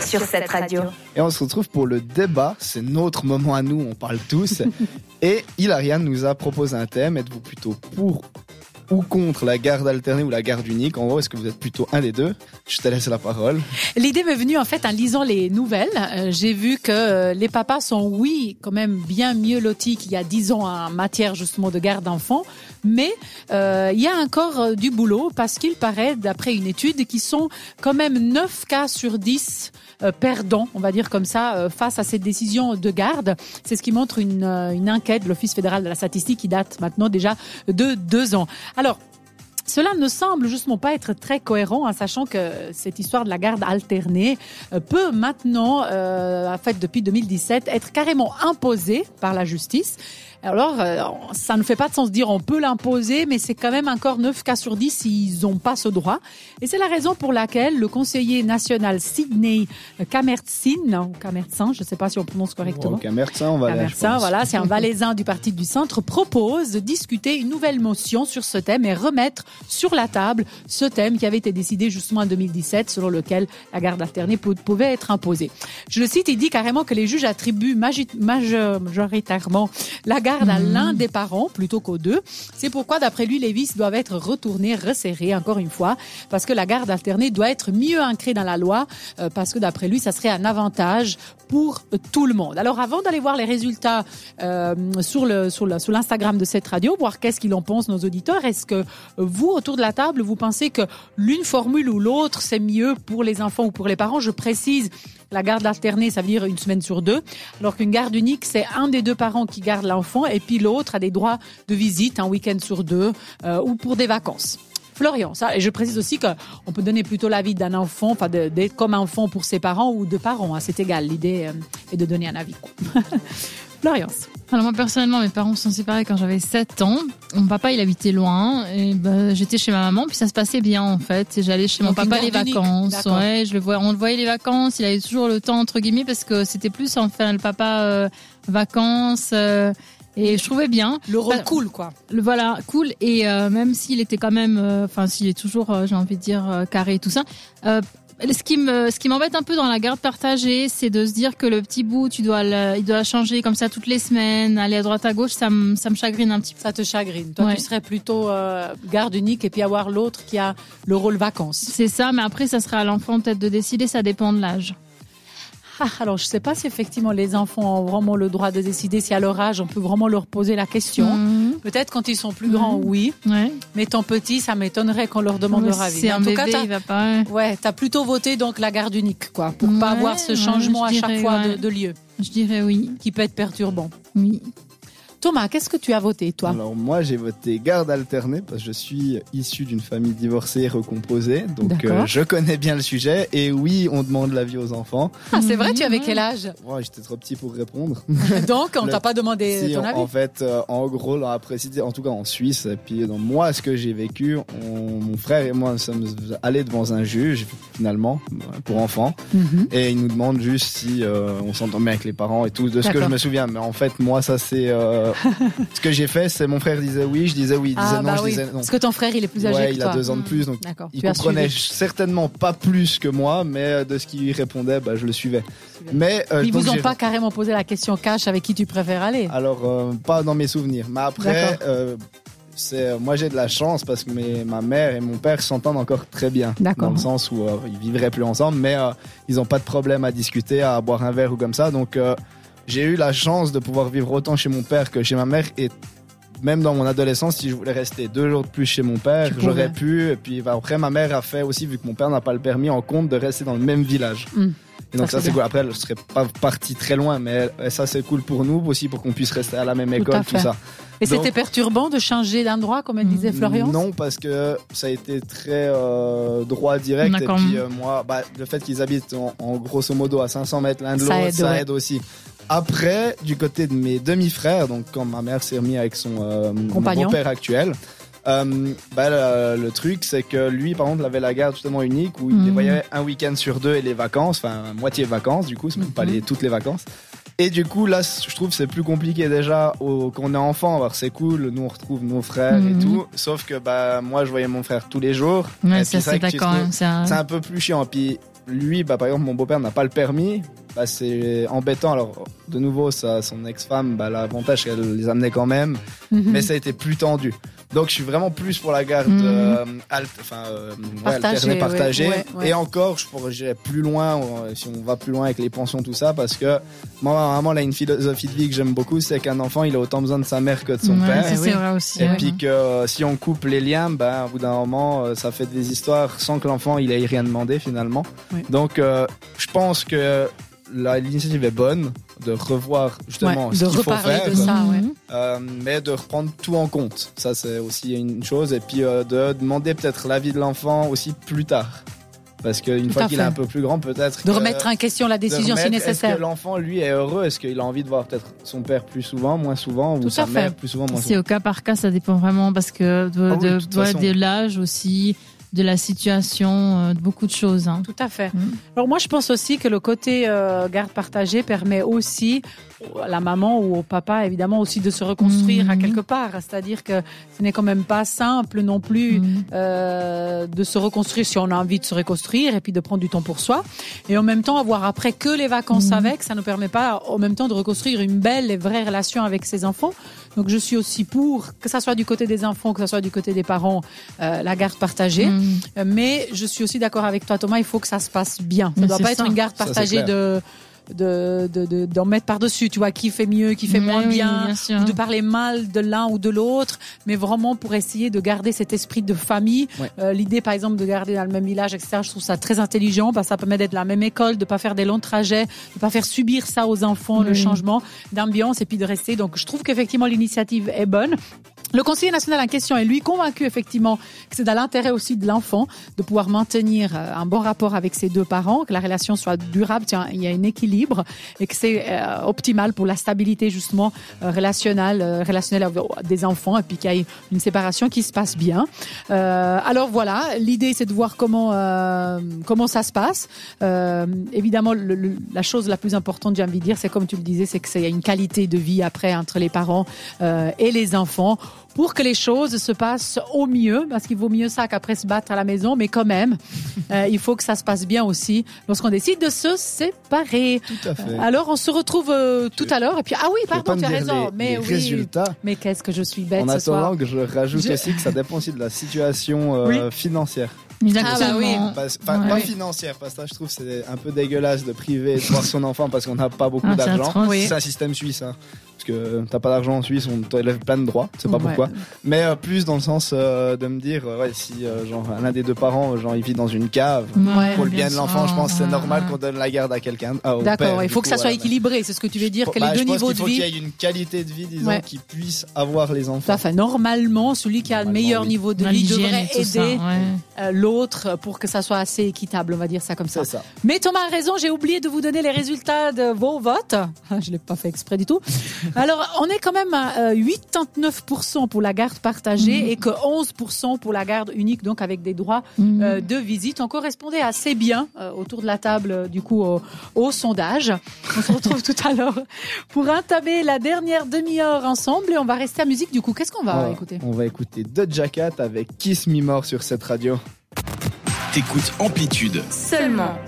sur cette radio. Et on se retrouve pour le débat. C'est notre moment à nous, on parle tous. Et Hilariane nous a proposé un thème. Êtes-vous plutôt pour ou contre la garde alternée ou la garde unique En gros, est-ce que vous êtes plutôt un des deux? Je te laisse la parole. L'idée m'est venue en fait en lisant les nouvelles. Euh, J'ai vu que euh, les papas sont, oui, quand même bien mieux lotis qu'il y a dix ans en matière justement de garde d'enfants. Mais euh, il y a encore du boulot parce qu'il paraît, d'après une étude, qu'ils sont quand même 9 cas sur 10 euh, perdants, on va dire comme ça, face à cette décision de garde. C'est ce qui montre une, une enquête de l'Office fédéral de la statistique qui date maintenant déjà de deux ans. Cela ne semble justement pas être très cohérent, en sachant que cette histoire de la garde alternée euh, peut maintenant, euh, en fait depuis 2017, être carrément imposée par la justice. Alors, euh, ça ne fait pas de sens de dire on peut l'imposer, mais c'est quand même encore 9 cas sur 10 s'ils n'ont pas ce droit. Et c'est la raison pour laquelle le conseiller national Sidney Kamertsin, ou Kamertsin, je ne sais pas si on prononce correctement. Bon, Camertin, on va voilà, c'est un valaisan du parti du centre, propose de discuter une nouvelle motion sur ce thème et remettre sur la table ce thème qui avait été décidé justement en 2017, selon lequel la garde alternée pou- pouvait être imposée. Je le cite, il dit carrément que les juges attribuent majoritairement la garde à l'un des parents plutôt qu'aux deux. C'est pourquoi, d'après lui, les vices doivent être retournés, resserrés, encore une fois, parce que la garde alternée doit être mieux ancrée dans la loi, euh, parce que d'après lui, ça serait un avantage pour tout le monde. Alors, avant d'aller voir les résultats euh, sur le sur le- sur l'Instagram de cette radio, voir qu'est-ce qu'ils en pensent nos auditeurs, est-ce que vous, autour de la table, vous pensez que l'une formule ou l'autre, c'est mieux pour les enfants ou pour les parents? Je précise, la garde alternée, ça veut dire une semaine sur deux, alors qu'une garde unique, c'est un des deux parents qui garde l'enfant et puis l'autre a des droits de visite un week-end sur deux euh, ou pour des vacances. Florian, ça, et je précise aussi qu'on peut donner plutôt l'avis d'un enfant, enfin d'être comme enfant pour ses parents ou de parents, hein, c'est égal. L'idée euh, est de donner un avis. Florian. Alors moi personnellement, mes parents se sont séparés quand j'avais 7 ans. Mon papa, il habitait loin et bah, j'étais chez ma maman puis ça se passait bien en fait. Et J'allais chez Donc, mon papa les vacances. Ouais, je le voyais, on le voyait les vacances. Il avait toujours le temps entre guillemets parce que c'était plus enfin le papa euh, vacances. euh, et je trouvais bien. Le rôle Bah, cool, quoi. Le voilà, cool. Et euh, même s'il était quand même, euh, enfin s'il est toujours, euh, j'ai envie de dire carré et tout ça. ce qui me, ce qui m'embête un peu dans la garde partagée, c'est de se dire que le petit bout, tu dois, le, il doit changer comme ça toutes les semaines, aller à droite à gauche, ça me, ça me chagrine un petit peu. Ça te chagrine. Toi, Ouais. tu serais plutôt garde unique et puis avoir l'autre qui a le rôle vacances. C'est ça, mais après, ça sera à l'enfant peut-être de décider, ça dépend de l'âge. Ah, alors, je sais pas si effectivement les enfants ont vraiment le droit de décider si à leur âge on peut vraiment leur poser la question. Mhm. Peut-être quand ils sont plus grands, Mhm. oui. Ouais. Mais tant petit, ça m'étonnerait qu'on leur demande leur avis. Un en tout bébé, cas, il va pas. ouais, t'as plutôt voté donc la garde unique, quoi, pour pas avoir ce changement à chaque fois de, de lieu, Je dirais oui. qui peut être perturbant. Oui. Thomas, qu'est-ce que tu as voté, toi? Alors moi j'ai voté garde alternée parce que je suis issu d'une famille divorcée et recomposée, donc euh, je connais bien le sujet. Et oui, on demande l'avis aux enfants. Ah, c'est vrai, tu avais quel âge? Ouais, J'étais trop petit pour répondre. Donc, on t'a pas demandé Si, ton avis? en fait, euh, en gros, là, précisé, en tout cas en Suisse, et puis dans moi, ce que j'ai vécu, on- mon frère et moi nous sommes allés devant un juge, finalement, pour enfants, Mhm. et il nous demande juste si euh, on s'entend bien avec les parents et tout, de ce que je me souviens. Mais en fait, moi, ça c'est... euh, ce que j'ai fait, c'est mon frère disait oui, je disais oui, il disait Ah, non, bah je oui. disais non. Parce que ton frère, il est plus âgé Ouais, que il toi. a deux ans de plus, donc D'accord. il tu comprenait certainement pas plus que moi, mais euh, de ce qu'il lui répondait, bah, je le suivais. Mais euh, Ils donc vous ont pas carrément posé la question cash avec qui tu préfères aller Alors, euh, pas dans mes souvenirs. Mais après, euh, c'est, moi j'ai de la chance parce que mes, ma mère et mon père s'entendent encore très bien. D'accord. Dans le sens où ils vivraient plus ensemble, mais ils n'ont pas de problème à discuter, à boire un verre ou comme ça. Donc, j'ai eu la chance de pouvoir vivre autant chez mon père que chez ma mère. Et même dans mon adolescence, si je voulais rester deux jours de plus chez mon père, j'aurais pu. Et puis bah, après, ma mère a fait aussi, vu que mon père n'a pas le permis, en compte de rester dans le même village. Mm. Et donc Ça, ça, c'est cool. Après, elle serait pas partie très loin, mais elle- ça c'est cool pour nous aussi, pour qu'on puisse rester à la même école, tout ça. Et c'était perturbant de changer d'endroit, comme elle disait Florian? Non, parce que ça a été très euh, droit direct. Et puis euh, moi, bah, le fait qu'ils habitent en, en grosso modo à 500 mètres l'un de Ça l'autre, aide, ça ouais. aide aussi. Après, du côté de mes demi-frères, donc quand ma mère s'est remise avec son euh, Compagnon. beau-père actuel, euh, bah, le, le truc c'est que lui, par contre, avait la garde justement unique où il Mhm. les voyait un week-end sur deux et les vacances, enfin moitié vacances du coup, c'est même pas Mhm. les, toutes les vacances. Et du coup, là, je trouve c'est plus compliqué déjà au, quand on est enfant. Alors, c'est cool, nous, on retrouve nos frères et Mhm. tout. Sauf que, bah, moi, je voyais mon frère tous les jours. Ouais, c'est d'accord. hein, c'est un- un peu plus chiant. Puis, lui, bah, par exemple, mon beau-père n'a pas le permis. Bah, c'est embêtant. Alors, de nouveau, ça, son ex-femme, bah, l'avantage, qu'elle les amenait quand même. Mhm. Mais ça a été plus tendu. Donc, je suis vraiment plus pour la garde euh, alt- enfin, euh, ouais, Partagée, alternée, partagée. ouais, ouais. Et encore, je pourrais j'irais plus loin, euh, si on va plus loin avec les pensions, tout ça, parce que moi, vraiment, là, une philosophie de vie que j'aime beaucoup, c'est qu'un enfant, il a autant besoin de sa mère que de son Ouais, père. ça, Eh c'est oui. vrai aussi. Et ouais. puis que euh, si on coupe les liens, ben, au bout d'un moment, ça fait des histoires sans que l'enfant il ait rien demandé finalement. Oui. Donc, euh, je pense que l'initiative est bonne de revoir justement Ouais, ce de qu'il faut reparler faire, de ça. ouais. Mhm. euh, mais de reprendre tout en compte. Ça, c'est aussi une chose. Et puis euh, de demander peut-être l'avis de l'enfant aussi plus tard. Parce qu'une fois qu'il est un peu plus grand, peut-être. De remettre en question la décision si remettre, Est-ce nécessaire. que l'enfant, lui, est heureux? Est-ce qu'il a envie de voir peut-être son père plus souvent, moins souvent, Tout ou sa fait. mère plus souvent, moins souvent? C'est au cas par cas, ça dépend vraiment parce que de, Ah oui, de, de toute ouais, façon. de l'âge aussi, de la situation, euh, de beaucoup de choses. Hein. Tout à fait. Mhm. Alors moi, je pense aussi que le côté euh, garde partagée permet aussi à la maman ou au papa, évidemment, aussi de se reconstruire Mhm. à quelque part. C'est-à-dire que ce n'est quand même pas simple non plus Mhm. euh, de se reconstruire si on a envie de se reconstruire et puis de prendre du temps pour soi. Et en même temps, avoir après que les vacances Mhm. avec, ça ne permet pas en même temps de reconstruire une belle et vraie relation avec ses enfants. Donc je suis aussi pour, que ça soit du côté des enfants, que ça soit du côté des parents, euh, la garde partagée. Mhm. Euh, Mais je suis aussi d'accord avec toi, Thomas. Il faut que ça se passe bien. Ça Mais doit pas être une garde Ça, partagée de de de de- d'en mettre par dessus. Tu vois, qui fait mieux, qui fait Mais moins oui, bien, bien sûr. ou de parler mal de l'un ou de l'autre, mais vraiment pour essayer de garder cet esprit de famille. Ouais. Euh, L'idée, par exemple, de garder dans le même village, etc. Je trouve ça très intelligent parce que ça permet d'être la même école, de pas faire des longs trajets, de pas faire subir ça aux enfants, le changement d'ambiance et puis de rester. Donc, je trouve qu'effectivement l'initiative est bonne. Le conseiller national en question est lui convaincu effectivement que c'est dans l'intérêt aussi de l'enfant de pouvoir maintenir euh, un bon rapport avec ses deux parents, que la relation soit durable, tiens, il y a un équilibre et que c'est euh, optimal pour la stabilité justement euh, relationnelle, relationnelle avec des enfants et puis qu'il y ait une séparation qui se passe bien. Alors voilà, l'idée c'est de voir comment comment ça se passe. Évidemment, le- le- la chose la plus importante, j'ai envie de dire, c'est comme tu le disais, c'est que c'est une qualité de vie après entre les parents et les enfants pour que les choses se passent au mieux, parce qu'il vaut mieux ça qu'après se battre à la maison, mais quand même, euh, il faut que ça se passe bien aussi lorsqu'on décide de se séparer. Tout à fait. Alors on se retrouve euh, tout à l'heure, et puis ah oui, pardon, tu as raison, les, mais les oui, résultats. mais qu'est-ce que je suis bête En ce soir. attendant que je rajoute Je- aussi que ça dépend aussi de la situation euh, Oui. financière. Exactement. Ah bah oui. Parce- Enfin, Ouais. pas Oui. financière, parce que ça, je trouve que c'est un peu dégueulasse de priver de voir son enfant parce qu'on n'a pas beaucoup Ah, c'est d'argent. C'est un système suisse, hein. Parce que t'as pas d'argent en Suisse, on t'enlève plein de droits, c'est pas Ouais. pourquoi. Mais euh, plus dans le sens euh, de me dire, euh, ouais, si euh, genre l'un des deux parents, genre il vit dans une cave, Ouais. pour le bien de l'enfant, je pense que c'est normal qu'on donne la garde à quelqu'un. ah, D'accord, il faut que ça soit voilà. équilibré, c'est ce que tu veux dire, que Bah, les je deux niveaux de faut vie. qu'il y ait une qualité de vie, disons, Ouais. qui puisse avoir les enfants. fait. Normalement, celui qui a le meilleur oui. niveau de vie devrait aider l'autre pour que ça soit assez équitable, on va dire ça comme ça. Mais Thomas a raison, j'ai oublié de vous donner les résultats de vos votes. Je l'ai pas fait exprès du tout. Alors, on est quand même à euh, 89% pour la garde partagée et que 11% pour la garde unique, donc avec des droits Mhm. euh, de visite. On correspondait assez bien euh, autour de la table, euh, du coup, au, au sondage. On se retrouve tout à l'heure pour entamer la dernière demi-heure ensemble et on va rester à musique. Du coup, qu'est-ce qu'on va va- écouter? On va écouter Doja Cat avec Kiss Me More sur cette radio. T'écoutes Amplitude. Seulement